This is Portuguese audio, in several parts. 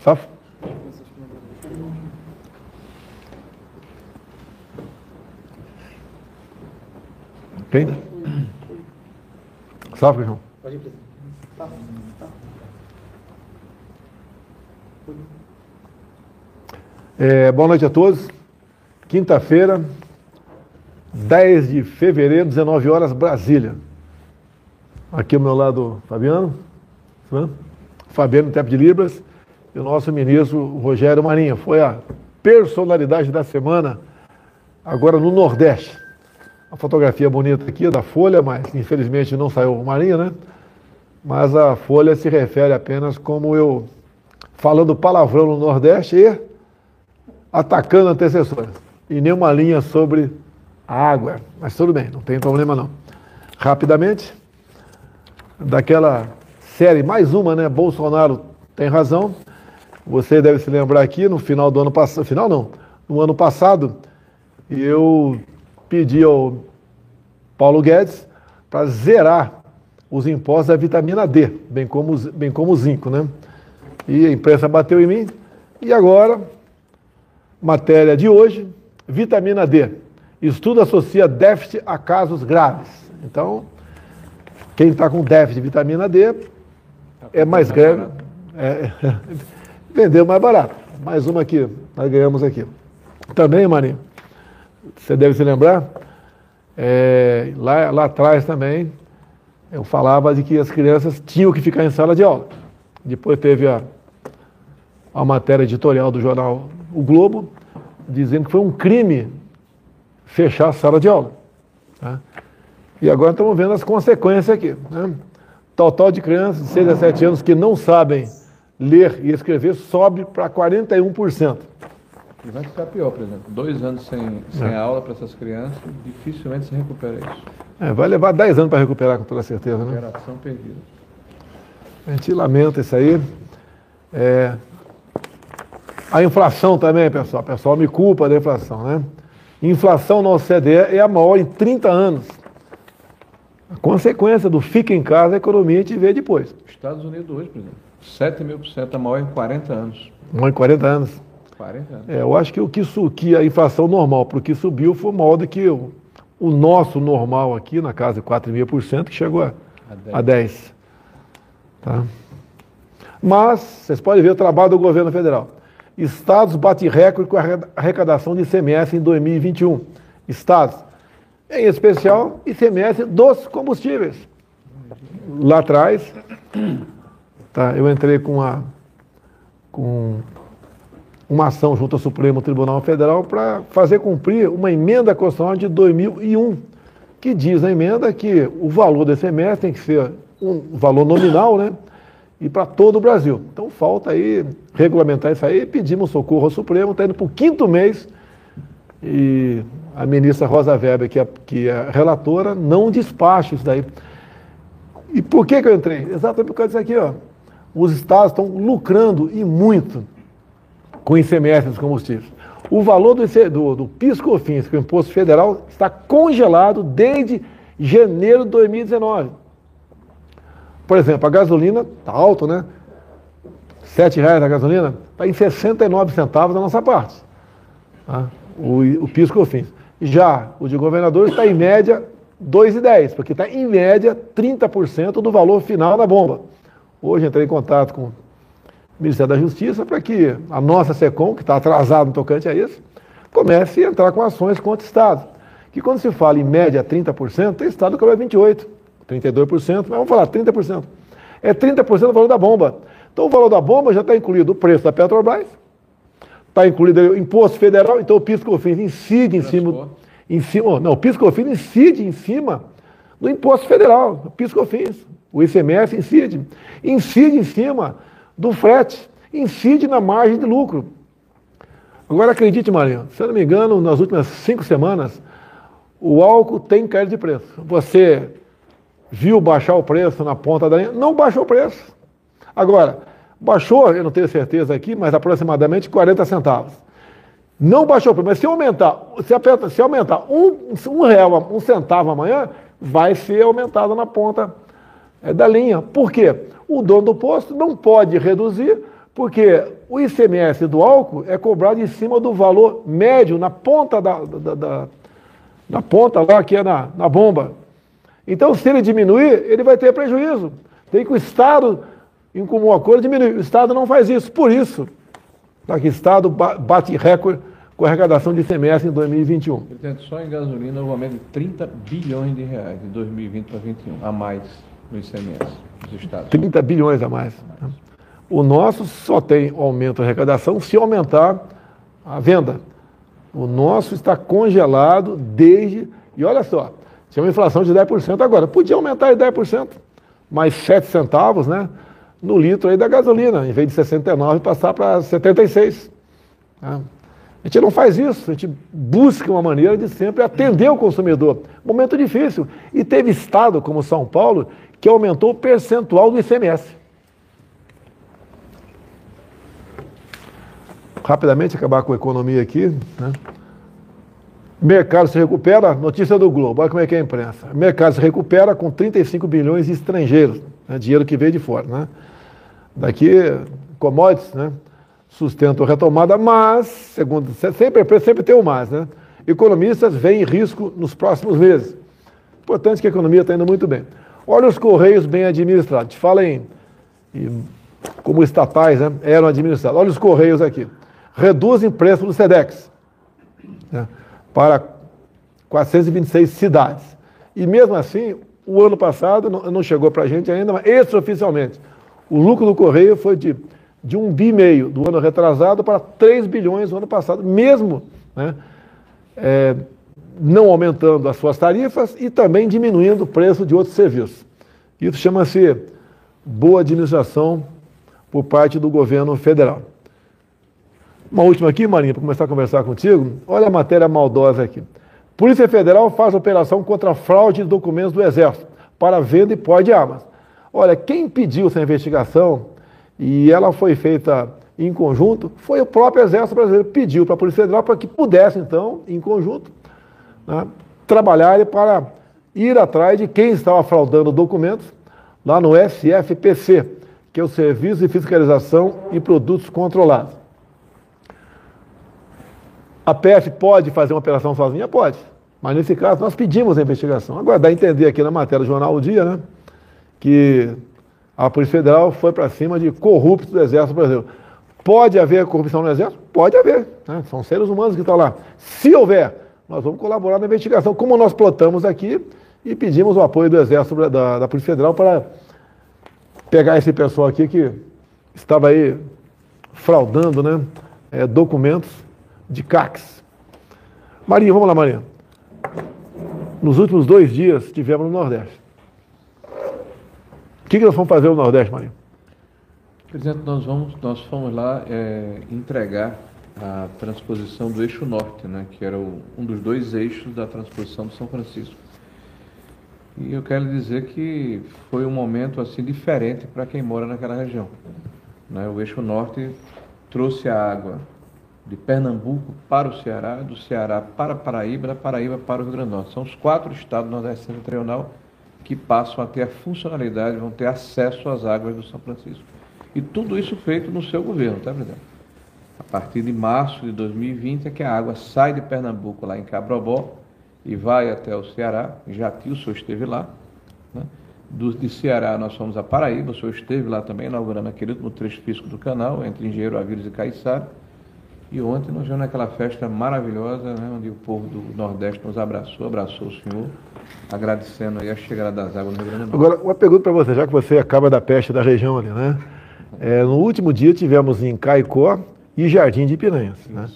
Safo? Quem? Safo, João? Pode ir, presidente. É, boa noite a todos. Quinta-feira, 10 de fevereiro, 19 horas, Brasília. Aqui ao meu lado, Fabiano. Fabiano Tempo de Libras. E o nosso ministro Rogério Marinho. Foi a personalidade da semana, agora no Nordeste. A fotografia bonita aqui da Folha, mas infelizmente não saiu o Marinho, né? Mas a Folha se refere apenas como eu falando palavrão no Nordeste e atacando antecessores. E nenhuma linha sobre água. Mas tudo bem, não tem problema não. Rapidamente, daquela série, mais uma, né? Bolsonaro tem razão. Você deve se lembrar aqui, no final do ano passado, final não, no ano passado, eu pedi ao Paulo Guedes para zerar os impostos da vitamina D, bem como, bem como o zinco, né? E a imprensa bateu em mim. E agora, matéria de hoje, vitamina D. Estudo associa déficit a casos graves. Então, quem está com déficit de vitamina D é mais grave. É, vendeu mais barato. Mais uma aqui, nós ganhamos aqui. Também, Marinho, você deve se lembrar, é, lá, lá atrás também, eu falava de que as crianças tinham que ficar em sala de aula. Depois teve a, a matéria editorial do jornal O Globo, dizendo que foi um crime fechar a sala de aula. Tá? E agora estamos vendo as consequências aqui. Né? Total de crianças de 6 a 7 anos que não sabem ler e escrever sobe para 41%. E vai ficar pior, por exemplo. Dois anos sem, sem é. aula para essas crianças, dificilmente se recupera isso. É, vai levar 10 anos para recuperar, com toda certeza. Né? Geração perdida. A gente lamenta isso aí. É... A inflação também, pessoal. O pessoal me culpa da inflação, né? Inflação na OCDE é a maior em 30 anos. A consequência do fica em casa, a economia a gente vê depois. Estados Unidos hoje, por exemplo, 7 mil por cento, a maior em 40 anos. Maior em 40 anos. 40 anos. É, eu acho que o que, que a inflação normal, para o que subiu, foi maior do que o, o nosso normal aqui, na casa de 4,5%, que chegou a, a 10%. A 10 tá? Mas, vocês podem ver o trabalho do governo federal. Estados bate recorde com a arrecadação de ICMS em 2021. Estados, em especial ICMS dos combustíveis. Lá atrás, tá, eu entrei com, a, com uma ação junto ao Supremo Tribunal Federal para fazer cumprir uma emenda constitucional de 2001, que diz na emenda que o valor do ICMS tem que ser um valor nominal, né? E para todo o Brasil. Então falta aí regulamentar isso aí, pedimos socorro ao Supremo, está indo para o quinto mês e a ministra Rosa Weber, que é, que é relatora, não despacha isso daí. E por que, que eu entrei? Exatamente por causa disso aqui, ó. Os estados estão lucrando e muito com o ICMS dos combustíveis. O valor do, do, do PIS-COFINS, que é o Imposto Federal, está congelado desde janeiro de 2019. Por exemplo, a gasolina está alto, né? R$ reais a gasolina está em 69 centavos da nossa parte. Tá? O, o PIS-COFINS. Já o de governadores está em média 2,10, porque está em média 30% do valor final da bomba. Hoje entrei em contato com Ministério da Justiça para que a nossa SECOM, que está atrasada no tocante a isso, comece a entrar com ações contra o Estado. Que quando se fala em média 30%, tem Estado que vai 28%, 32%, mas vamos falar 30%. É 30% do valor da bomba. Então o valor da bomba já está incluído o preço da Petrobras, está incluído o imposto federal, então o PIS-COFINS incide em cima, em cima, não, o PIS-COFINS incide em cima do imposto federal, o PIS-COFINS, o ICMS incide, incide em cima do frete, incide na margem de lucro. Agora acredite, Marinho, se eu não me engano, nas últimas cinco semanas, o álcool tem caído de preço. Você viu baixar o preço na ponta da linha? Não baixou o preço. Agora, baixou, eu não tenho certeza aqui, mas aproximadamente 40 centavos. Não baixou o preço, mas se aumentar, se, aperta, se aumentar um, um real, um centavo amanhã, vai ser aumentado na ponta é, da linha. Por quê? o dono do posto não pode reduzir, Porque o ICMS do álcool é cobrado em cima do valor médio na ponta da, da, da na ponta lá que é na, na bomba. Então, se ele diminuir, ele vai ter prejuízo. Tem que o Estado, em comum acordo, diminuir. O Estado não faz isso. Por isso, tá, que o Estado bate recorde com a arrecadação de ICMS em 2021. Presidente, só em gasolina um aumento de 30 bilhões de reais de 2020 para 2021, a mais no ICMS dos estados. 30 bilhões a mais. Né? O nosso só tem aumento de arrecadação se aumentar a venda. O nosso está congelado desde. E olha só, tinha uma inflação de 10% agora. Podia aumentar em 10%, mais 7 centavos né, no litro aí da gasolina, em vez de 69 passar para 76. Né? A gente não faz isso, a gente busca uma maneira de sempre atender o consumidor. Momento difícil. E teve estado como São Paulo que aumentou o percentual do ICMS. Rapidamente acabar com a economia aqui. Né? Mercado se recupera, notícia do Globo, olha como é que é a imprensa. Mercado se recupera com 35 bilhões de estrangeiros, né? dinheiro que veio de fora. Né? Daqui, commodities, né? Sustentam a retomada, mas, segundo, sempre, sempre tem o mais, né? Economistas veem risco nos próximos meses. Importante que a economia está indo muito bem. Olha os Correios bem administrados. Fala em como estatais né, eram administrados. Olha os Correios aqui. Reduzem preço do SEDEX né, para 426 cidades. E mesmo assim, o ano passado, não, não chegou para a gente ainda, mas extraoficialmente, o lucro do Correio foi de de um bi meio do ano retrasado para 3 bilhões no ano passado, mesmo né, é, não aumentando as suas tarifas e também diminuindo o preço de outros serviços. Isso chama-se boa administração por parte do governo federal. Uma última aqui, Marinha, para começar a conversar contigo. Olha a matéria maldosa aqui. Polícia Federal faz operação contra fraude de documentos do Exército para venda e pó de armas. Olha, quem pediu essa investigação e ela foi feita em conjunto, foi o próprio Exército Brasileiro que pediu para a Polícia Federal para que pudesse, então, em conjunto, né, trabalhar para ir atrás de quem estava fraudando documentos lá no SFPC, que é o Serviço de Fiscalização e Produtos Controlados. A PF pode fazer uma operação sozinha? Pode. Mas nesse caso nós pedimos a investigação. Agora dá a entender aqui na matéria do Jornal O Dia, né? Que a Polícia Federal foi para cima de corruptos do Exército Brasileiro. Pode haver corrupção no Exército? Pode haver. Né? São seres humanos que estão lá. Se houver, nós vamos colaborar na investigação, como nós plotamos aqui e pedimos o apoio do Exército da, da Polícia Federal para pegar esse pessoal aqui que estava aí fraudando né, é, documentos de CACs. Marinha, vamos lá, Marinha. Nos últimos dois dias tivemos no Nordeste que, que nós vamos fazer no Nordeste, Marinho? Presidente, nós, vamos, nós fomos lá é, entregar a transposição do eixo norte, né, que era o, um dos dois eixos da transposição do São Francisco. E eu quero dizer que foi um momento assim diferente para quem mora naquela região. Né? O eixo norte trouxe a água de Pernambuco para o Ceará, do Ceará para Paraíba, da Paraíba para o Rio Grande do Norte. São os quatro estados do Nordeste Setentrional que passam a ter a funcionalidade, vão ter acesso às águas do São Francisco. E tudo isso feito no seu governo, tá, presidente? A partir de março de 2020 é que a água sai de Pernambuco, lá em Cabrobó, e vai até o Ceará. Jati, o senhor esteve lá. Né? Do, de Ceará nós fomos a Paraíba, o senhor esteve lá também, inaugurando aquele último trecho físico do canal, entre Engenheiro Aviles e Caiçara. E ontem nós vimos aquela festa maravilhosa, né, onde o povo do Nordeste nos abraçou, abraçou o senhor agradecendo aí a chegada das águas no Rio Grande do Norte. Agora, uma pergunta para você, já que você acaba da peste da região ali, né? É, no último dia tivemos em Caicó e Jardim de Piranhas. Né?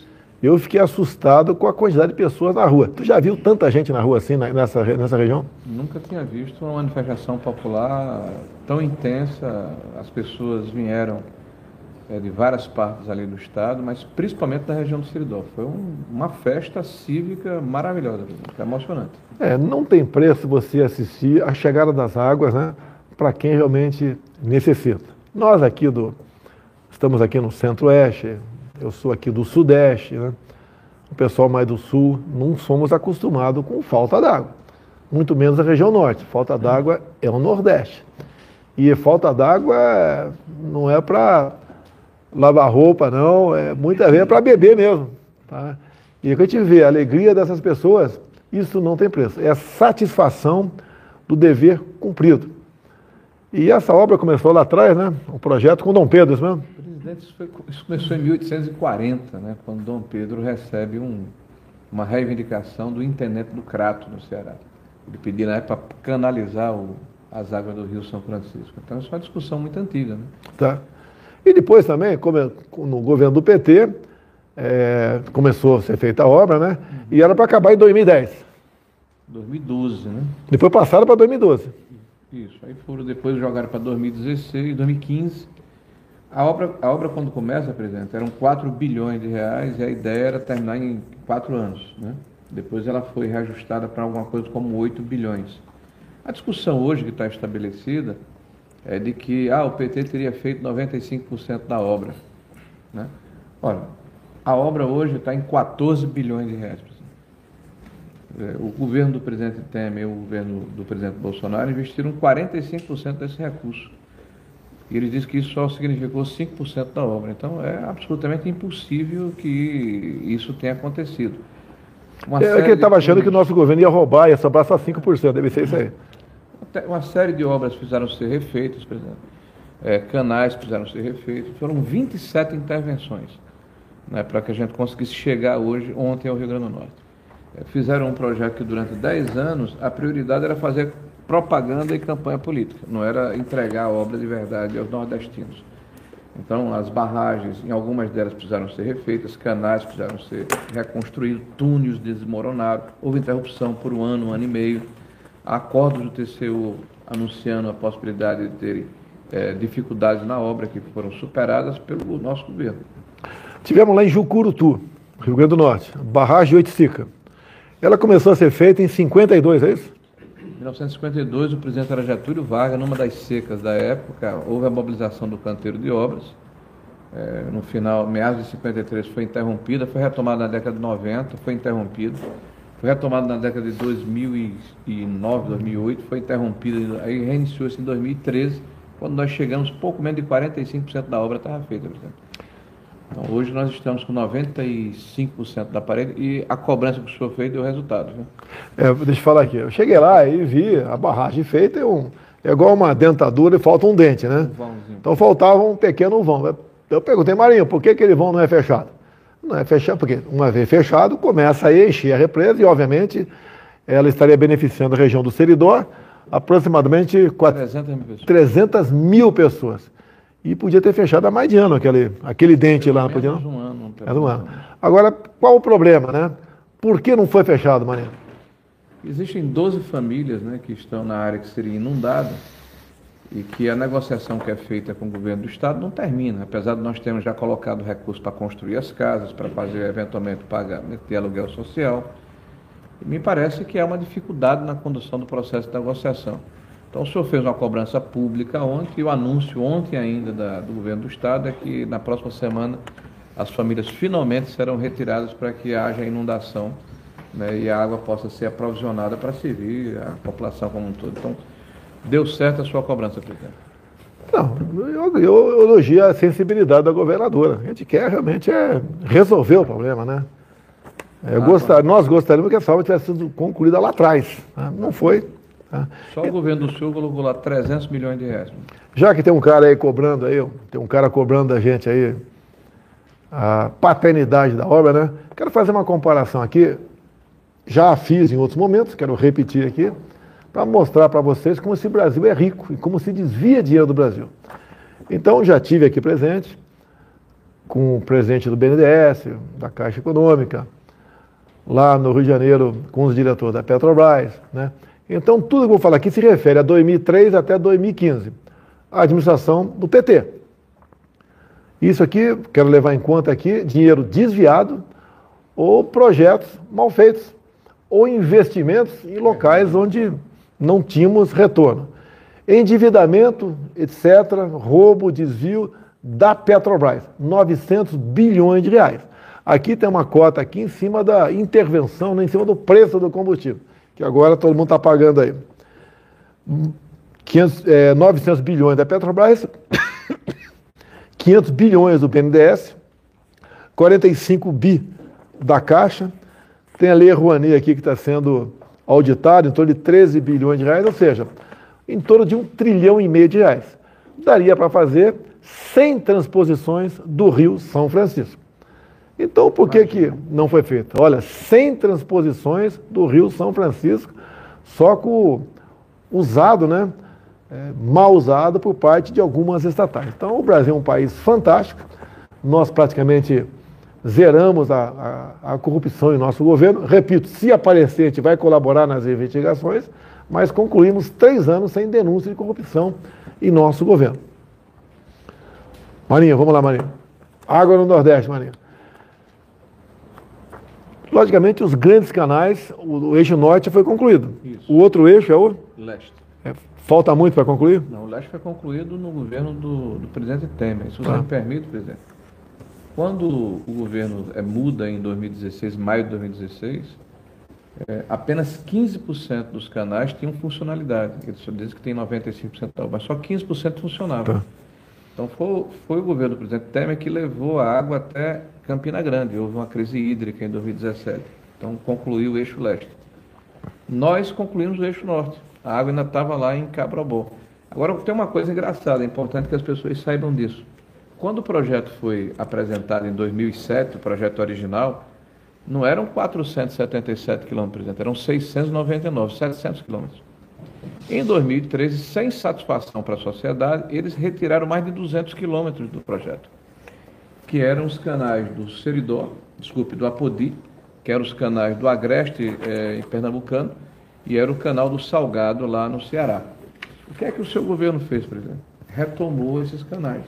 Eu fiquei assustado com a quantidade de pessoas na rua. Tu já viu tanta gente na rua assim, nessa, nessa região? Nunca tinha visto uma manifestação popular tão intensa. As pessoas vieram é, de várias partes ali do estado, mas principalmente da região do Siridó. Foi um, uma festa cívica maravilhosa, emocionante. É, não tem preço você assistir a chegada das águas, né, para quem realmente necessita. Nós aqui do estamos aqui no Centro-Oeste, eu sou aqui do Sudeste, né? O pessoal mais do Sul não somos acostumados com falta d'água, muito menos a região Norte. Falta d'água é o Nordeste. E falta d'água não é para lavar roupa, não. É, muitas vezes é para beber mesmo. Tá? E a gente vê a alegria dessas pessoas, isso não tem preço. É a satisfação do dever cumprido. E essa obra começou lá atrás, né? Um projeto com Dom Pedro, isso mesmo? Presidente, isso, foi, isso começou em 1840, né? Quando Dom Pedro recebe um, uma reivindicação do intendente do Crato, no Ceará. Ele pediu na época para canalizar o, as águas do Rio São Francisco. Então, isso é uma discussão muito antiga. Né? Tá. E depois também, no governo do PT, é, começou a ser feita a obra, né? Uhum. E era para acabar em 2010. 2012, né? Depois passaram para 2012. Isso. Aí foram depois jogaram para 2016, 2015. A obra, a obra, quando começa, presidente, eram 4 bilhões de reais e a ideia era terminar em 4 anos. Né? Depois ela foi reajustada para alguma coisa como 8 bilhões. A discussão hoje que está estabelecida é de que ah, o PT teria feito 95% da obra. Né? Olha, a obra hoje está em 14 bilhões de reais. É, o governo do presidente Temer e o governo do presidente Bolsonaro investiram 45% desse recurso. E ele disse que isso só significou 5% da obra. Então é absolutamente impossível que isso tenha acontecido. Uma é que ele estava achando que o nosso governo ia roubar, ia sobrar só 5%, deve ser isso aí. Uma série de obras precisaram ser refeitas, por exemplo. É, canais precisaram ser refeitos. Foram 27 intervenções né, para que a gente conseguisse chegar hoje, ontem, ao Rio Grande do Norte. É, fizeram um projeto que durante 10 anos a prioridade era fazer propaganda e campanha política, não era entregar a obra de verdade aos nordestinos. Então, as barragens, em algumas delas precisaram ser refeitas, canais precisaram ser reconstruídos, túneis desmoronaram, houve interrupção por um ano, um ano e meio, acordos do TCU anunciando a possibilidade de ter é, dificuldades na obra que foram superadas pelo nosso governo. Tivemos lá em Jucurutu, Rio Grande do Norte, barragem Oiticica. Ela começou a ser feita em 52, é isso? Em 1952, o presidente era Getúlio Vargas, numa das secas da época, houve a mobilização do canteiro de obras. É, no final, meados de 53, foi interrompida, foi retomada na década de 90, foi interrompida. Foi retomada na década de 2009, 2008, foi interrompida, aí reiniciou-se em 2013, quando nós chegamos, pouco menos de 45% da obra estava feita, presidente. Então, hoje nós estamos com 95% da parede e a cobrança que o senhor fez deu resultado. Né? É, deixa eu falar aqui. Eu cheguei lá e vi a barragem feita, é, um, é igual uma dentadura e falta um dente, né? Um então faltava um pequeno vão. Eu perguntei, Marinho, por que aquele vão não é fechado? Não é fechado, porque uma vez fechado, começa a encher a represa e, obviamente, ela estaria beneficiando a região do Seridó, aproximadamente 400 mil pessoas. 300 mil pessoas. E podia ter fechado há mais de ano aquele, aquele dente pelo lá. Podia, não? um ano. Era um ano. Agora, qual o problema, né? Por que não foi fechado, Maria? Existem 12 famílias né, que estão na área que seria inundada e que a negociação que é feita com o governo do Estado não termina, apesar de nós termos já colocado recursos para construir as casas, para fazer eventualmente pagamento de aluguel social. Me parece que há uma dificuldade na condução do processo de negociação. Então, o senhor fez uma cobrança pública ontem, e o anúncio ontem ainda da, do governo do Estado é que na próxima semana as famílias finalmente serão retiradas para que haja inundação né, e a água possa ser aprovisionada para servir a população como um todo. Então, deu certo a sua cobrança, presidente? Não, eu, eu elogio a sensibilidade da governadora. A gente quer realmente é resolver o problema, né? É, ah, gostar, nós gostaríamos que essa obra tivesse sido concluída lá atrás. Né? Não foi. Tá? Só o governo do Sul colocou lá 300 milhões de reais. Já que tem um cara aí cobrando aí, tem um cara cobrando da gente aí a paternidade da obra, né? Quero fazer uma comparação aqui. Já fiz em outros momentos, quero repetir aqui, para mostrar para vocês como esse Brasil é rico e como se desvia dinheiro do Brasil. Então, já tive aqui presente com o presidente do BNDES, da Caixa Econômica, lá no Rio de Janeiro com os diretores da Petrobras, né? Então, tudo que eu vou falar aqui se refere a 2003 até 2015, a administração do PT. Isso aqui, quero levar em conta aqui, dinheiro desviado ou projetos mal feitos, ou investimentos em locais onde não tínhamos retorno. Endividamento, etc., roubo, desvio da Petrobras, 900 bilhões de reais. Aqui tem uma cota aqui em cima da intervenção, né, em cima do preço do combustível que agora todo mundo está pagando aí. 500, é, 900 bilhões da Petrobras, 500 bilhões do BNDES, 45 bi da Caixa, tem a Lei Rouanet aqui que está sendo auditada, em torno de 13 bilhões de reais, ou seja, em torno de um trilhão e meio de reais. Daria para fazer 100 transposições do Rio São Francisco. Então, por que, que não foi feito? Olha, 100 transposições do Rio São Francisco, só com usado, né? É, mal usado por parte de algumas estatais. Então, o Brasil é um país fantástico. Nós praticamente zeramos a, a, a corrupção em nosso governo. Repito, se aparecer, a gente vai colaborar nas investigações, mas concluímos três anos sem denúncia de corrupção em nosso governo. Marinha, vamos lá, Marinha. Água no Nordeste, Marinha. Logicamente, os grandes canais, o, o eixo norte foi concluído. Isso. O outro eixo é o? Leste. É, falta muito para concluir? Não, o leste foi concluído no governo do, do presidente Temer. Se você ah. me permite, presidente. Quando o governo é, muda em 2016, maio de 2016, é, apenas 15% dos canais tinham funcionalidade. Eles dizem que tem 95%, mas só 15% funcionava. Tá. Então foi, foi o governo do presidente Temer que levou a água até Campina Grande. Houve uma crise hídrica em 2017. Então concluiu o eixo leste. Nós concluímos o eixo norte. A água ainda estava lá em Cabrobó. Agora tem uma coisa engraçada, é importante que as pessoas saibam disso. Quando o projeto foi apresentado em 2007, o projeto original, não eram 477 quilômetros, eram 699, 700 quilômetros. Em 2013, sem satisfação para a sociedade, eles retiraram mais de 200 quilômetros do projeto, que eram os canais do Seridó, desculpe, do Apodi, que eram os canais do Agreste eh, em Pernambucano, e era o canal do Salgado lá no Ceará. O que é que o seu governo fez, presidente? Retomou esses canais,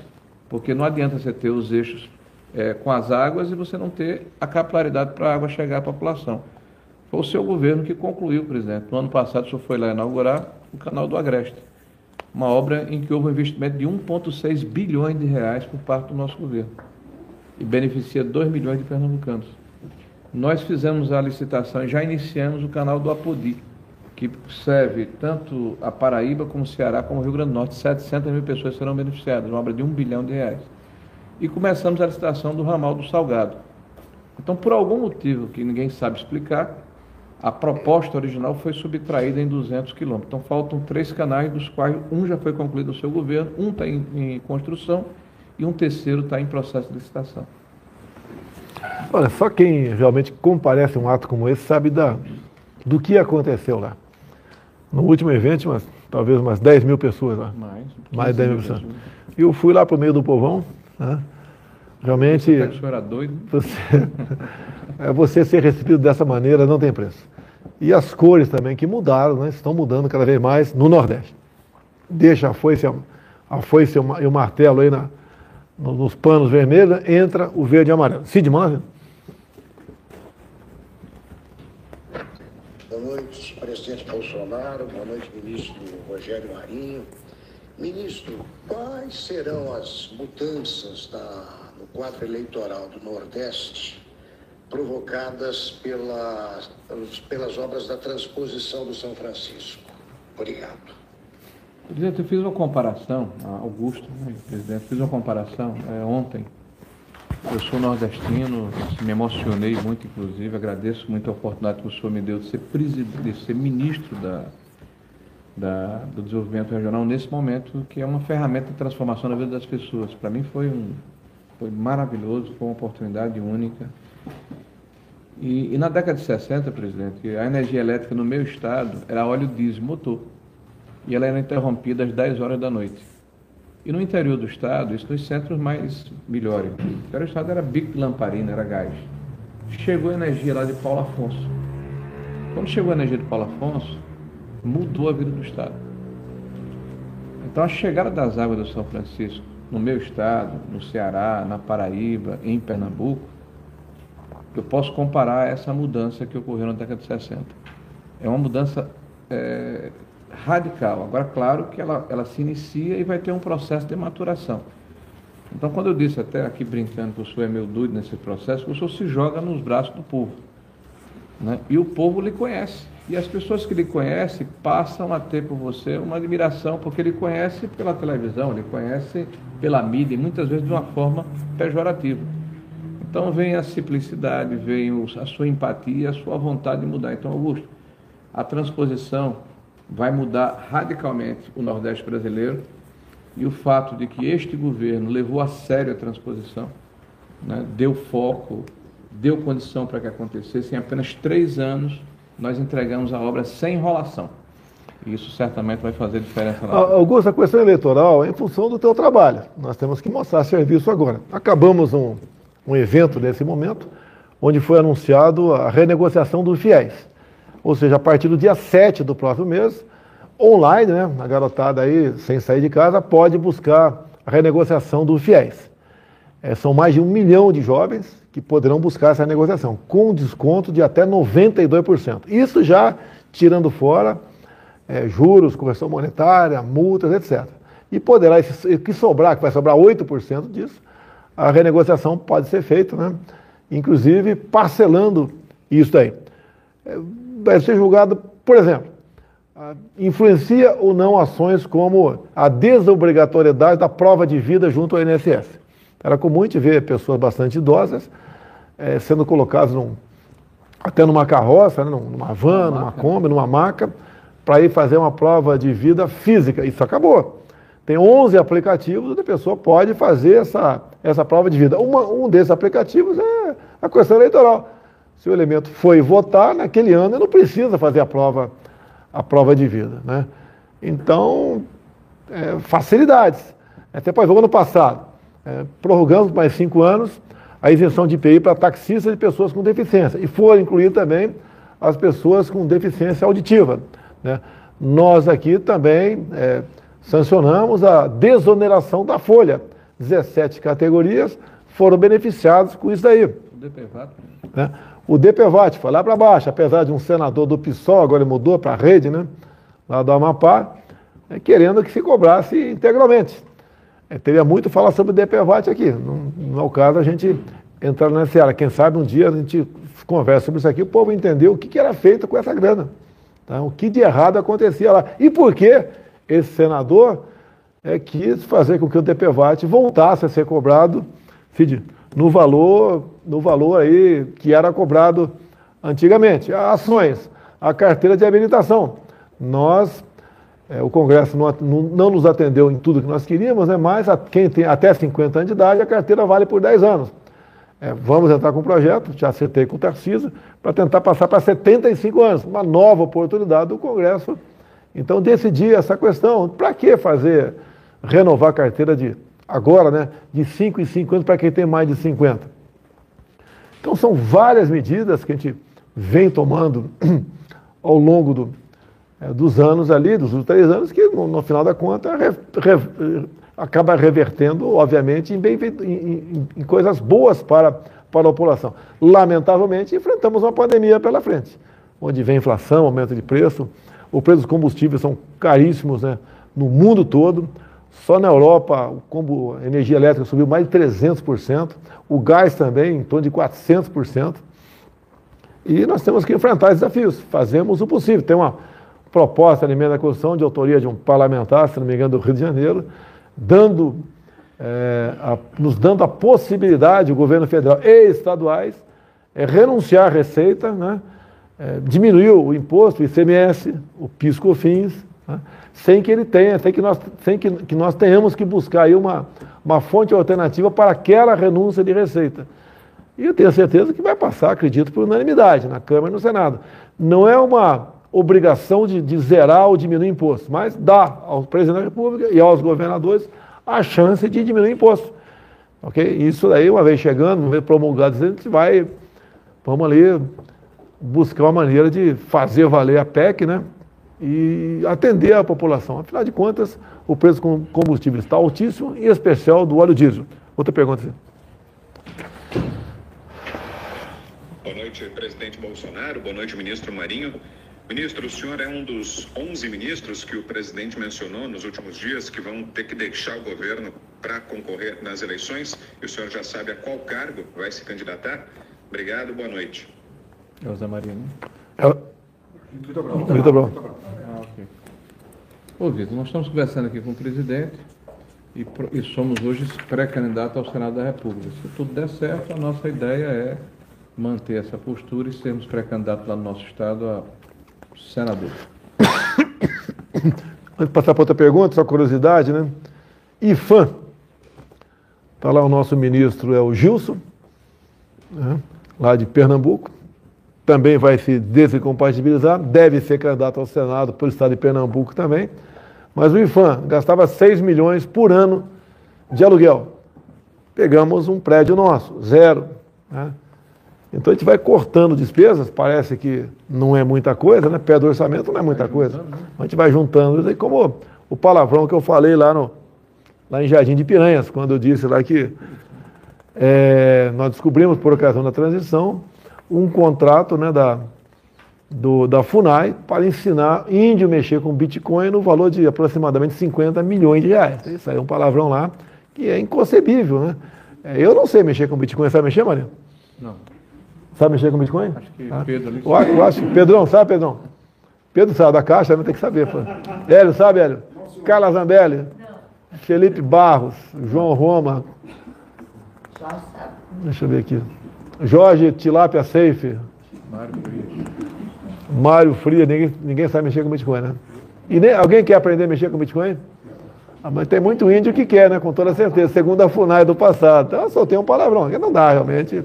porque não adianta você ter os eixos é, com as águas e você não ter a capilaridade para a água chegar à população. Foi o seu governo que concluiu, presidente. No ano passado, o senhor foi lá inaugurar o canal do Agreste, uma obra em que houve um investimento de 1,6 bilhões de reais por parte do nosso governo e beneficia 2 milhões de pernambucanos. Nós fizemos a licitação e já iniciamos o canal do Apodi, que serve tanto a Paraíba como o Ceará como o Rio Grande do Norte. 700 mil pessoas serão beneficiadas, uma obra de 1 bilhão de reais e começamos a licitação do ramal do Salgado. Então, por algum motivo que ninguém sabe explicar, a proposta original foi subtraída em 200 quilômetros. Então, faltam três canais, dos quais um já foi concluído no seu governo, um está em, em construção e um terceiro está em processo de licitação. Olha, só quem realmente comparece a um ato como esse sabe da, do que aconteceu lá. No último evento, umas, talvez umas 10 mil pessoas lá. Mais. Mais de 10 mil pessoas. E eu fui lá para o meio do povão, né? Realmente. Você era doido? Você, é, você ser recebido dessa maneira não tem preço. E as cores também que mudaram, né? estão mudando cada vez mais no Nordeste. Deixa a foice, a foice e o martelo aí na, nos panos vermelhos, entra o verde e amarelo. Cid Mann. Boa noite, presidente Bolsonaro. Boa noite, ministro Rogério Marinho. Ministro, quais serão as mudanças da, no quadro eleitoral do Nordeste provocadas pela, pelas obras da transposição do São Francisco? Obrigado. Presidente, eu fiz uma comparação, Augusto, né, presidente, fiz uma comparação é, ontem. Eu sou nordestino, me emocionei muito, inclusive, agradeço muito a oportunidade que o senhor me deu de ser, de ser ministro da, da, do desenvolvimento regional nesse momento, que é uma ferramenta de transformação na vida das pessoas. Para mim foi, um, foi maravilhoso, foi uma oportunidade única. E, e, na década de 60, presidente, a energia elétrica no meu estado era óleo diesel motor. E ela era interrompida às 10 horas da noite. E no interior do estado, isso nos centros mais melhores. O interior do estado era bico lamparina, era gás. Chegou a energia lá de Paulo Afonso. Quando chegou a energia de Paulo Afonso, mudou a vida do Estado. Então, a chegada das águas do São Francisco, no meu estado, no Ceará, na Paraíba, em Pernambuco, eu posso comparar essa mudança que ocorreu na década de 60. É uma mudança é, radical. Agora, claro que ela, ela se inicia e vai ter um processo de maturação. Então, quando eu disse até aqui brincando que o senhor é meu doido nesse processo, o senhor se joga nos braços do povo. Né? E o povo lhe conhece. E as pessoas que ele conhece passam a ter por você uma admiração, porque ele conhece pela televisão, ele conhece pela mídia, e muitas vezes de uma forma pejorativa. Então vem a simplicidade, vem a sua empatia, a sua vontade de mudar. Então, Augusto, a transposição vai mudar radicalmente o Nordeste brasileiro e o fato de que este governo levou a sério a transposição, né, deu foco, deu condição para que acontecesse, em apenas três anos nós entregamos a obra sem enrolação. E isso certamente vai fazer diferença. Na Augusto, a questão eleitoral é em função do teu trabalho. Nós temos que mostrar serviço agora. Acabamos um, um evento nesse momento, onde foi anunciado a renegociação dos fiéis. Ou seja, a partir do dia 7 do próximo mês, online, né, a garotada aí, sem sair de casa, pode buscar a renegociação dos fiéis. É, são mais de um milhão de jovens que poderão buscar essa negociação, com desconto de até 92%. Isso já tirando fora é, juros, correção monetária, multas, etc. E poderá, o que sobrar, que vai sobrar 8% disso, a renegociação pode ser feita, né? inclusive parcelando isso aí. É, deve ser julgado, por exemplo, influencia ou não ações como a desobrigatoriedade da prova de vida junto ao INSS. Era comum a gente ver pessoas bastante idosas é, sendo colocadas num, até numa carroça, né, numa van, numa Kombi, numa maca, para ir fazer uma prova de vida física. Isso acabou. Tem 11 aplicativos onde a pessoa pode fazer essa, essa prova de vida. Uma, um desses aplicativos é a questão eleitoral. Se o elemento foi votar naquele ano, ele não precisa fazer a prova, a prova de vida. Né? Então, é, facilidades. Até por exemplo, ano passado, é, prorrogamos mais cinco anos a isenção de IPI para taxistas e pessoas com deficiência. E foram incluídas também as pessoas com deficiência auditiva. Né? Nós aqui também é, sancionamos a desoneração da folha. 17 categorias foram beneficiadas com isso daí. O DPVAT. Né? O DPVAT foi lá para baixo, apesar de um senador do PSOL, agora ele mudou para a rede, né? lá do Amapá, é, querendo que se cobrasse integralmente. É, teria muito falar sobre o DPVAT aqui. Não, não é o caso a gente entrar nessa área. Quem sabe um dia a gente conversa sobre isso aqui, o povo entendeu o que, que era feito com essa grana. Tá? O que de errado acontecia lá. E por que esse senador é, quis fazer com que o DPVAT voltasse a ser cobrado Cid, no valor, no valor aí que era cobrado antigamente. Ações, a carteira de habilitação. Nós é, o Congresso não, não, nos atendeu em tudo que nós queríamos, né, mas a, quem tem até 50 anos de idade, a carteira vale por 10 anos. É, vamos entrar com um projeto, já acertei com o Tarcísio, para tentar passar para 75 anos, uma nova oportunidade do Congresso. Então, decidir essa questão, para que fazer, renovar a carteira de, agora, né, de 5 em 5 anos para quem tem mais de 50? Então, são várias medidas que a gente vem tomando ao longo do, é, dos anos ali, dos três anos, que no, no final da conta re, re, acaba revertendo, obviamente, em, bem, em, em, em, coisas boas para, para a população. Lamentavelmente, enfrentamos uma pandemia pela frente, onde vem inflação, aumento de preço, o preço dos combustíveis são caríssimos né, no mundo todo. Só na Europa a energia elétrica subiu mais de 300%, o gás também em torno de 400%. E nós temos que enfrentar desafios. Fazemos o possível. Tem uma proposta de emenda à Constituição de autoria de um parlamentar, se não me engano, do Rio de Janeiro, dando, é, a, nos dando a possibilidade, o governo federal e estaduais, é, renunciar à receita, né, é, diminuir o imposto, o ICMS, o PIS-COFINS, né, sem que ele tenha, sem que nós, sem que, que nós tenhamos que buscar aí uma, uma fonte alternativa para aquela renúncia de receita. E eu tenho certeza que vai passar, acredito, por unanimidade na Câmara e no Senado. Não é uma obrigação de, de zerar ou diminuir imposto, mas dá ao presidente da República e aos governadores a chance de diminuir imposto. Ok? Isso daí, uma vez chegando, uma vez promulgado, a gente vai, vamos ali, buscar uma maneira de fazer valer a PEC, né? E atender a população. Afinal de contas, o preço do combustível está altíssimo, em especial do óleo diesel. Outra pergunta. Boa noite, presidente Bolsonaro. Boa noite, ministro Marinho. Ministro, o senhor é um dos 11 ministros que o presidente mencionou nos últimos dias que vão ter que deixar o governo para concorrer nas eleições. E o senhor já sabe a qual cargo vai se candidatar? Obrigado, boa noite. Elza Maria. El... Vitor Brown. Vitor Brown. Ô, Vitor, nós estamos conversando aqui com o presidente e, e somos hoje pré-candidato ao Senado da República. Se tudo der certo, a nossa ideia é manter essa postura e sermos pré-candidatos lá no nosso estado a senador. Antes de passar para outra pergunta, só curiosidade, né? IFAM. Está lá o nosso ministro, é o Gilson, né? lá de Pernambuco. Também vai se desincompatibilizar, deve ser candidato ao Senado pelo estado de Pernambuco também. Mas o IFAM gastava 6 milhões por ano de aluguel. Pegamos um prédio nosso, zero. Né? Então a gente vai cortando despesas, parece que não é muita coisa, né? Pé do orçamento não é muita coisa. A gente vai juntando, e como o palavrão que eu falei lá, no, lá em Jardim de Piranhas, quando eu disse lá que é, nós descobrimos, por ocasião da transição, um contrato né, da, do, da FUNAI para ensinar índio a mexer com Bitcoin no valor de aproximadamente 50 milhões de reais. Isso aí é um palavrão lá que é inconcebível, né? É, eu não sei mexer com Bitcoin, sabe mexer, Maria? Não. Sabe mexer com Bitcoin? Acho que ah. Pedro ali. Eu, eu acho, Pedrão, sabe, Pedrão? Pedro sabe da caixa, não tem que saber. Pô. Hélio, sabe, Hélio? Carla Zambelli? Não. Felipe Barros, João Roma. Deixa eu ver aqui. Jorge Tilápia Seife. Mário Frias. Mário Frias, ninguém, ninguém sabe mexer com Bitcoin, né? E nem, alguém quer aprender a mexer com Bitcoin? Ah, mas tem muito índio que quer, né? Com toda certeza. Segundo a FUNAI do passado. Então, só tem um palavrão, que não dá realmente.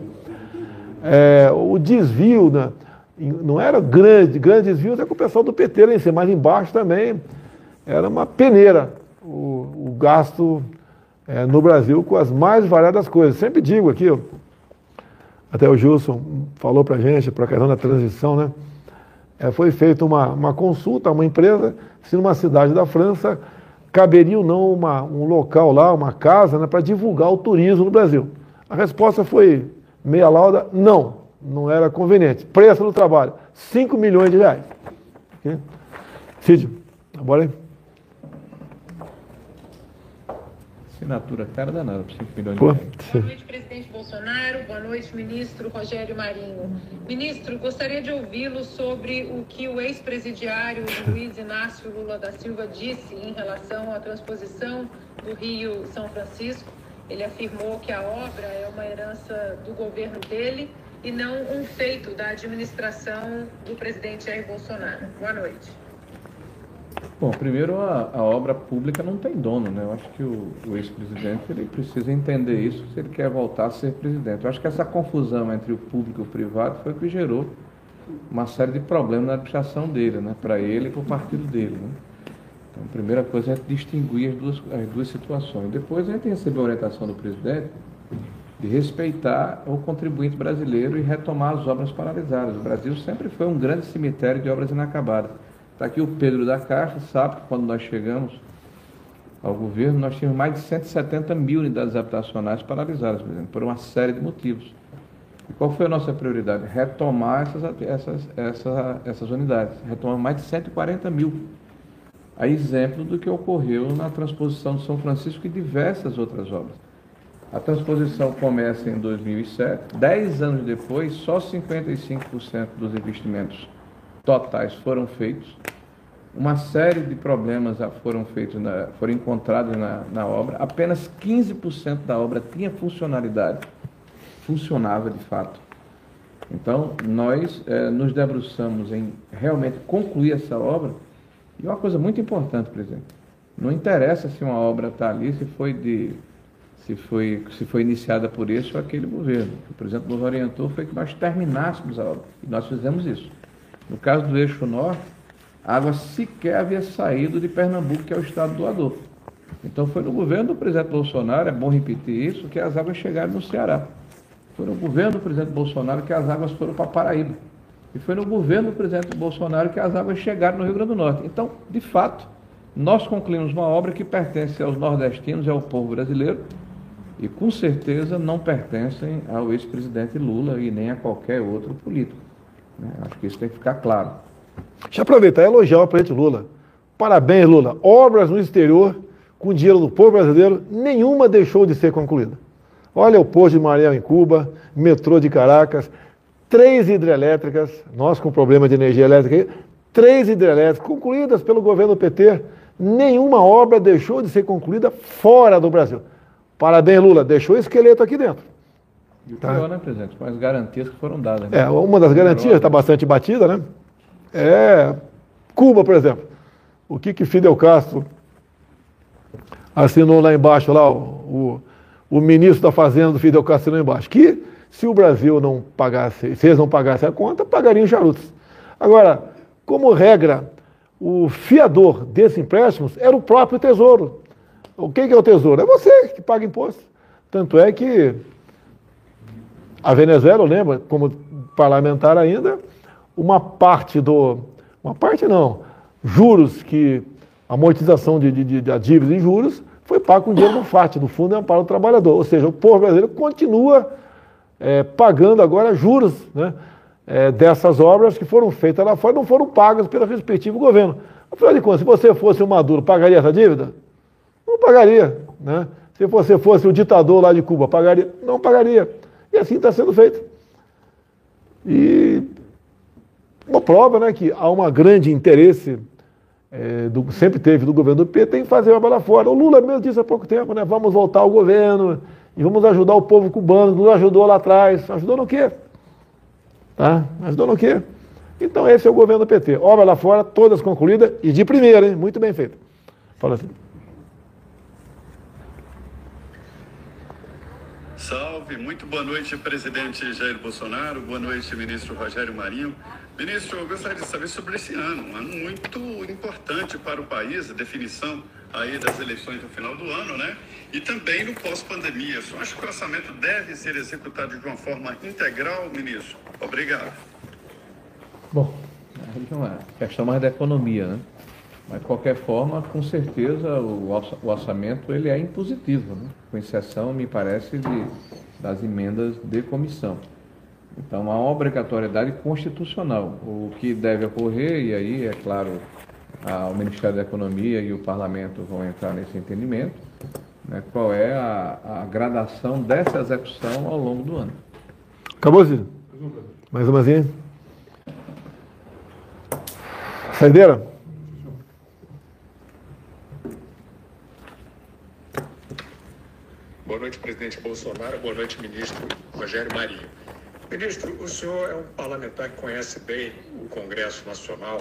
É, o desvio, né? não era grande, grande desvio, é com o pessoal do PT lá em cima, mas embaixo também era uma peneira o, o gasto é, no Brasil com as mais variadas coisas. Sempre digo aqui, ó, até o Gilson falou para a gente, para a questão da transição, né? É, foi feita uma, uma consulta a uma empresa se numa cidade da França caberia ou não uma, um local lá, uma casa, né, para divulgar o turismo no Brasil. A resposta foi meia lauda, não, não era conveniente. Preço do trabalho, 5 milhões de reais. Okay? Cid, bora aí. Assinatura cara danada, 5 milhões Pô, de reais. Boa noite, presidente Bolsonaro. Boa noite, ministro Rogério Marinho. Ministro, gostaria de ouvi-lo sobre o que o ex-presidiário Luiz Inácio Lula da Silva disse em relação à transposição do Rio São Francisco. Ele afirmou que a obra é uma herança do governo dele e não um feito da administração do presidente Jair Bolsonaro. Boa noite. Bom, primeiro a, a, obra pública não tem dono, né? Eu acho que o, o ex-presidente ele precisa entender isso se ele quer voltar a ser presidente. Eu acho que essa confusão entre o público e o privado foi o que gerou uma série de problemas na administração dele, né? Para ele e para o partido dele, né? Então, a primeira coisa é distinguir as duas, as duas situações. Depois a gente recebeu a orientação do presidente de respeitar o contribuinte brasileiro e retomar as obras paralisadas. O Brasil sempre foi um grande cemitério de obras inacabadas. Está aqui o Pedro da Caixa, sabe que quando nós chegamos ao governo, nós tínhamos mais de 170 mil unidades habitacionais paralisadas, por exemplo, por uma série de motivos. E qual foi a nossa prioridade? Retomar essas, essas, essas, unidades. Retomar mais de 140 mil. A exemplo do que ocorreu na transposição de São Francisco e diversas outras obras. A transposição começa em 2007. Dez anos depois, só 55% dos investimentos totais foram feitos. Uma série de problemas foram feitos, na, foram encontrados na, na obra. Apenas 15% da obra tinha funcionalidade, funcionava de fato. Então, nós eh, nos debruçamos em realmente concluir essa obra. E uma coisa muito importante, presidente, não interessa se uma obra está ali, se foi de se foi, se foi iniciada por esse ou aquele governo. O presidente nos orientou foi que nós terminássemos a obra. E nós fizemos isso. No caso do eixo norte, água sequer havia saído de Pernambuco, que é o estado doador. Então foi no governo do presidente Bolsonaro, é bom repetir isso, que as águas chegaram no Ceará. Foi no governo do presidente Bolsonaro que as águas foram para Paraíba. E foi no governo do presidente Bolsonaro que as águas chegaram no Rio Grande do Norte. Então, de fato, nós concluímos uma obra que pertence aos nordestinos e ao povo brasileiro e com certeza não pertencem ao ex-presidente Lula e nem a qualquer outro político. Né? Acho que isso tem que ficar claro. Deixa eu aproveitar e elogiar o presidente Lula. Parabéns, Lula. Obras no exterior, com dinheiro do povo brasileiro, nenhuma deixou de ser concluída. Olha o posto de Mariel em Cuba, metrô de Caracas, três hidrelétricas, nós com problema de energia elétrica, três hidrelétricas concluídas pelo governo PT. Nenhuma obra deixou de ser concluída fora do Brasil. Parabéns, Lula, deixou esqueleto aqui dentro. E o tá. pior, né, presidente? Com as garantias que foram dadas. Né? É, uma das garantias está bastante batida, né? É Cuba, por exemplo. O que que Fidel Castro assinou lá embaixo, lá, o, o, o ministro da Fazenda do Fidel Castro assinou embaixo, que se o Brasil não pagasse, se eles não pagassem a conta, pagariam charutos. Agora, como regra, o fiador desses empréstimos era o próprio Tesouro. O que é o Tesouro? É você que paga imposto. Tanto é que a Venezuela, lembra, como parlamentar ainda, uma parte do. Uma parte não, juros que. amortização de, de, de, dívidas em juros foi pago com dinheiro do FAT, do Fundo de Amparo do Trabalhador. Ou seja, o povo brasileiro continua é, pagando agora juros né, é, dessas obras que foram feitas lá fora e não foram pagas pelo respectivo governo. Afinal de contas, se você fosse o Maduro, pagaria essa dívida? Não pagaria. Né? Se você fosse o ditador lá de Cuba, pagaria? Não pagaria. E assim está sendo feito. E uma prova né, que há um grande interesse, é, do, sempre teve do governo do PT, em fazer uma bala fora. O Lula mesmo disse há pouco tempo, né, vamos voltar ao governo e vamos ajudar o povo cubano, Lula ajudou lá atrás. Ajudou no quê? Tá? Ajudou no quê? Então esse é o governo do PT. Obra lá fora, todas concluídas e de primeira, hein? muito bem feito. Fala assim. Muito boa noite, presidente Jair Bolsonaro, boa noite, ministro Rogério Marinho. Ministro, eu gostaria de saber sobre esse ano, um ano muito importante para o país, a definição aí das eleições no final do ano, né? E também no pós-pandemia. Eu acho que o orçamento deve ser executado de uma forma integral, ministro. Obrigado. Bom, é questão mais da economia, né? Mas, de qualquer forma, com certeza, o orçamento ele é impositivo, né? com exceção, me parece, de, das emendas de comissão. Então, há uma obrigatoriedade constitucional. O que deve ocorrer, e aí, é claro, a, o Ministério da Economia e o Parlamento vão entrar nesse entendimento, né? qual é a, a gradação dessa execução ao longo do ano. Acabou, Cid? Mais umazinha? Saideira? Boa noite, presidente Bolsonaro. Boa noite, ministro Rogério Marinho. Ministro, o senhor é um parlamentar que conhece bem o Congresso Nacional.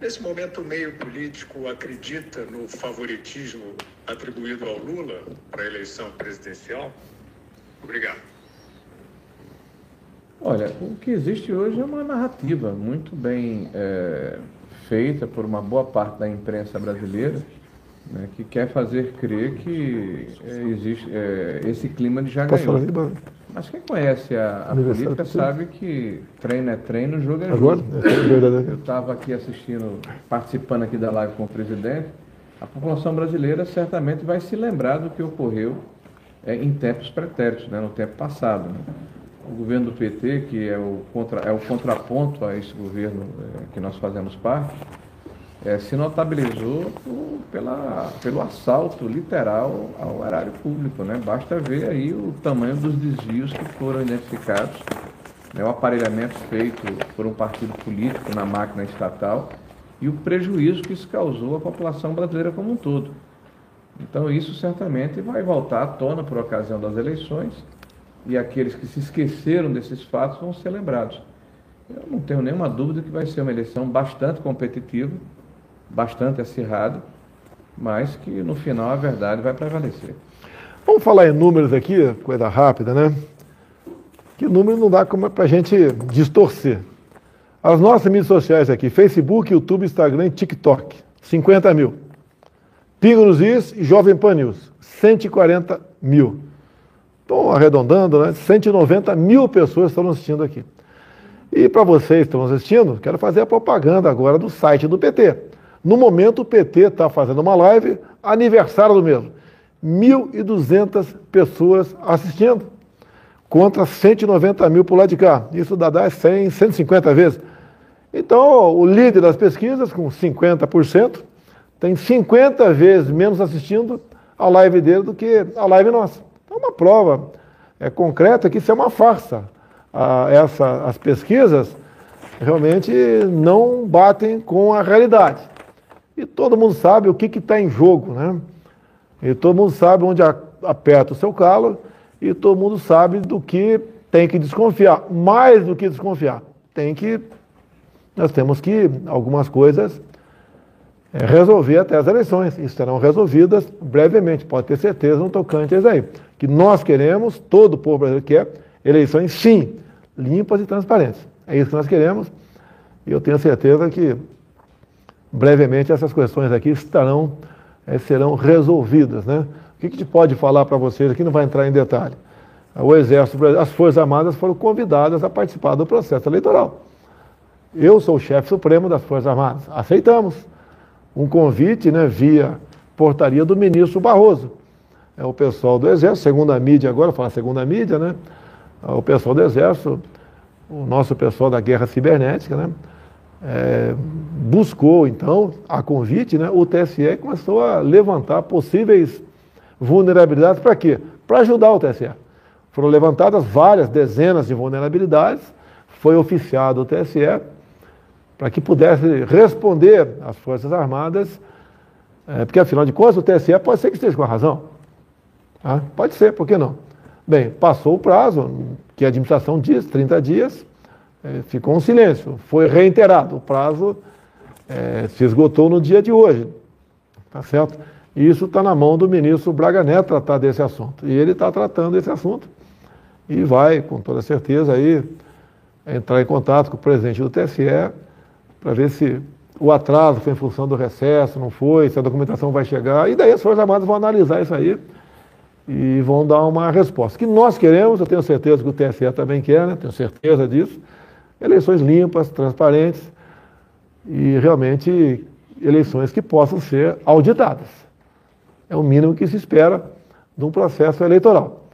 Nesse momento, o meio político acredita no favoritismo atribuído ao Lula para a eleição presidencial? Obrigado. Olha, o que existe hoje é uma narrativa muito bem é, feita por uma boa parte da imprensa brasileira né, que quer fazer crer que é, existe é, esse clima de já ganhou. Mas quem conhece a, a política sabe que treino é treino, jogo é jogo. Agora? É Eu estava aqui assistindo, participando aqui da live com o presidente. A população brasileira certamente vai se lembrar do que ocorreu é, em tempos pretéritos, né, no tempo passado. Né? O governo do PT, que é o, contra, é o contraponto a esse governo é, que nós fazemos parte, é, se notabilizou pela, pelo assalto literal ao erário público. Né? Basta ver aí o tamanho dos desvios que foram identificados, né? o aparelhamento feito por um partido político na máquina estatal e o prejuízo que isso causou à população brasileira como um todo. Então isso certamente vai voltar à tona por ocasião das eleições e aqueles que se esqueceram desses fatos vão ser lembrados. Eu não tenho nenhuma dúvida que vai ser uma eleição bastante competitiva, bastante acirrado, mas que no final a verdade vai prevalecer. Vamos falar em números aqui, coisa rápida, né? Que número não dá para a gente distorcer. As nossas mídias sociais aqui, Facebook, YouTube, Instagram e TikTok, 50 mil. Pingo nos Is e Jovem Pan News, 140 mil. Estou arredondando, né? 190 mil pessoas estão assistindo aqui. E para vocês que estão assistindo, quero fazer a propaganda agora do site do PT. No momento, o PT está fazendo uma live, aniversário do mesmo. 1.200 pessoas assistindo, contra 190 mil por lá de cá. Isso dá, dá 100, 150 vezes. Então, o líder das pesquisas, com 50%, tem 50 vezes menos assistindo a live dele do que a live nossa. É uma prova é, concreta que isso é uma farsa. Ah, essa, as pesquisas realmente não batem com a realidade. E todo mundo sabe o que está em jogo, né? E todo mundo sabe onde aperta o seu calo e todo mundo sabe do que tem que desconfiar. Mais do que desconfiar, tem que. Nós temos que algumas coisas é, resolver até as eleições. E serão resolvidas brevemente, pode ter certeza, no tocante a isso aí. Que nós queremos, todo o povo brasileiro quer, eleições sim, limpas e transparentes. É isso que nós queremos. E eu tenho certeza que brevemente essas questões aqui estarão, é, serão resolvidas. Né? O que, que a gente pode falar para vocês aqui, não vai entrar em detalhe. O Exército, as Forças Armadas foram convidadas a participar do processo eleitoral. Eu sou o chefe supremo das Forças Armadas. Aceitamos um convite né, via portaria do ministro Barroso. É o pessoal do Exército, segundo a mídia agora, fala segundo a mídia, né? O pessoal do Exército, o nosso pessoal da guerra cibernética, né? É, buscou, então, a convite, né? O TSE começou a levantar possíveis vulnerabilidades para quê? Para ajudar o TSE. Foram levantadas várias dezenas de vulnerabilidades, foi oficiado o TSE para que pudesse responder às Forças Armadas, é, porque afinal de contas o TSE pode ser que esteja com a razão. Tá? Pode ser, por que não? Bem, passou o prazo, que a administração diz, 30 dias, ficou um silêncio, foi reiterado, o prazo é, se esgotou no dia de hoje, tá certo? E isso está na mão do ministro Braga Neto tratar desse assunto. E ele está tratando esse assunto e vai, com toda certeza, aí entrar em contato com o presidente do TSE para ver se o atraso foi em função do recesso, não foi, se a documentação vai chegar. E daí as Forças Armadas vão analisar isso aí e vão dar uma resposta. que nós queremos, eu tenho certeza que o TSE também quer, né? tenho certeza disso, eleições limpas, transparentes e realmente eleições que possam ser auditadas. É o mínimo que se espera de um processo eleitoral,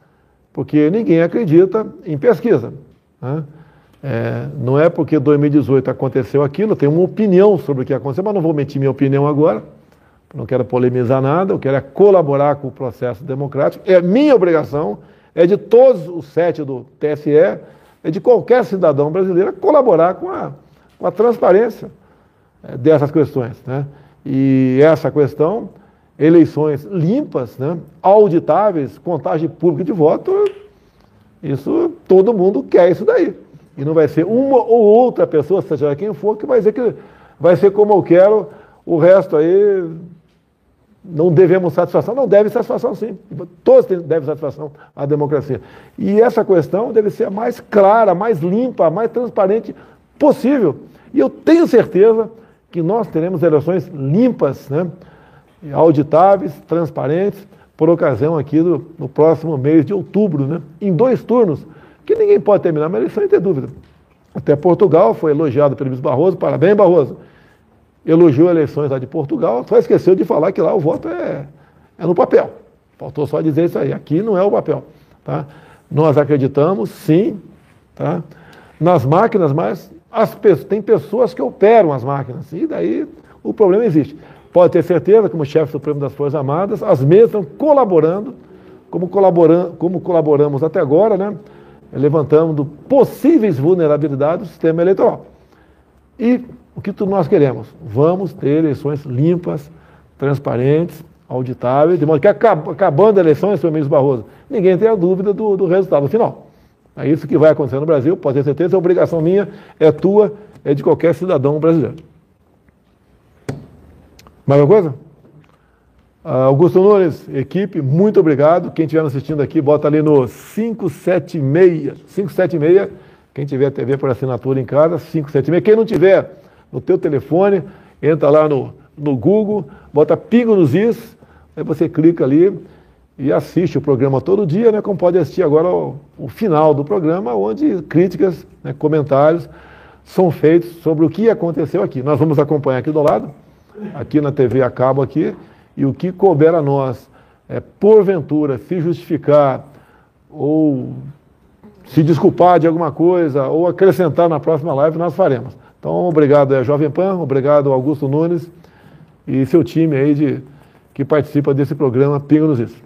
porque ninguém acredita em pesquisa. Né? É, não é porque 2018 aconteceu aquilo, eu tenho uma opinião sobre o que aconteceu, mas não vou mentir minha opinião agora. Não quero polemizar nada, eu quero é colaborar com o processo democrático. É minha obrigação, é de todos os sete do TSE, é de qualquer cidadão brasileiro colaborar com a, com a transparência é, dessas questões. Né? E essa questão, eleições limpas, né, auditáveis, contagem pública de voto, isso todo mundo quer isso daí. E não vai ser uma ou outra pessoa, seja quem for, que vai dizer que vai ser como eu quero, o resto aí não devemos satisfação. Não, deve satisfação sim. Todos devem satisfação à democracia. E essa questão deve ser a mais clara, mais limpa, mais transparente possível. E eu tenho certeza que nós teremos eleições limpas, né? auditáveis, transparentes, por ocasião aqui do, no próximo mês de outubro, né? em dois turnos que ninguém pode terminar uma eleição e ter dúvida. Até Portugal foi elogiado pelo ministro Barroso, parabéns, Barroso. Elogiou eleições lá de Portugal, só esqueceu de falar que lá o voto é, é no papel. Faltou só dizer isso aí. Aqui não é o papel. Tá? Nós acreditamos, sim, tá? nas máquinas, mas as, tem pessoas que operam as máquinas. E daí o problema existe. Pode ter certeza, como chefe supremo das Forças Armadas, as mesmas estão colaborando, como, colaborando, como colaboramos até agora, né? levantando possíveis vulnerabilidades do sistema eleitoral. E o que nós queremos? Vamos ter eleições limpas, transparentes, auditáveis, de modo que acabando a eleição, senhor ministro Barroso, ninguém tenha dúvida do, do resultado final. É isso que vai acontecer no Brasil, pode ter certeza, é obrigação minha, é tua, é de qualquer cidadão brasileiro. Mais alguma coisa? Uh, Augusto Nunes, equipe, muito obrigado. Quem estiver assistindo aqui, bota ali no 576, 576. Quem tiver TV por assinatura em casa, 576. Quem não tiver no teu telefone, entra lá no, no Google, bota Pingo nos Is, aí você clica ali e assiste o programa todo dia, né? Como pode assistir agora o, o final do programa, onde críticas, né, comentários são feitos sobre o que aconteceu aqui. Nós vamos acompanhar aqui do lado, aqui na TV a cabo aqui e o que couber a nós, é, porventura, se justificar ou se desculpar de alguma coisa ou acrescentar na próxima live, nós faremos. Então, obrigado Jovem Pan, obrigado Augusto Nunes e seu time aí de, que participa desse programa Pinga nos Isso.